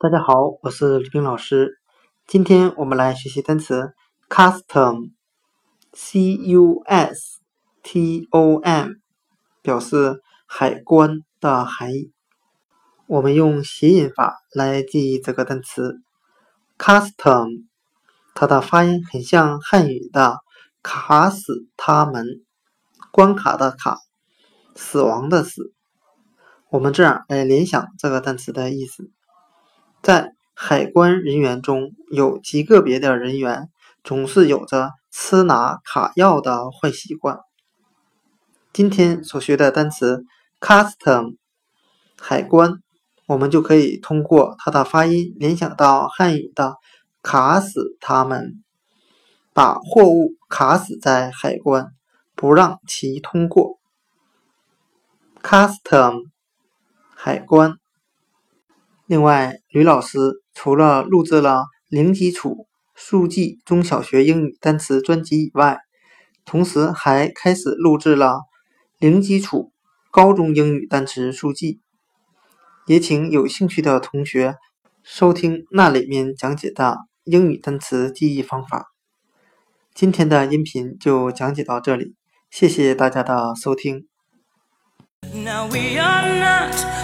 大家好，我是李冰老师。今天我们来学习单词 custom，c u s t o m，表示海关的含义。我们用谐音法来记忆这个单词 custom，它的发音很像汉语的“卡死他们”，关卡的卡，死亡的死。我们这样来联想这个单词的意思。在海关人员中有极个别的人员总是有着吃拿卡要的坏习惯。今天所学的单词 custom 海关，我们就可以通过它的发音联想到汉语的“卡死他们”，把货物卡死在海关，不让其通过。custom 海关。另外，吕老师除了录制了零基础速记中小学英语单词专辑以外，同时还开始录制了零基础高中英语单词速记，也请有兴趣的同学收听那里面讲解的英语单词记忆方法。今天的音频就讲解到这里，谢谢大家的收听。Now we are not.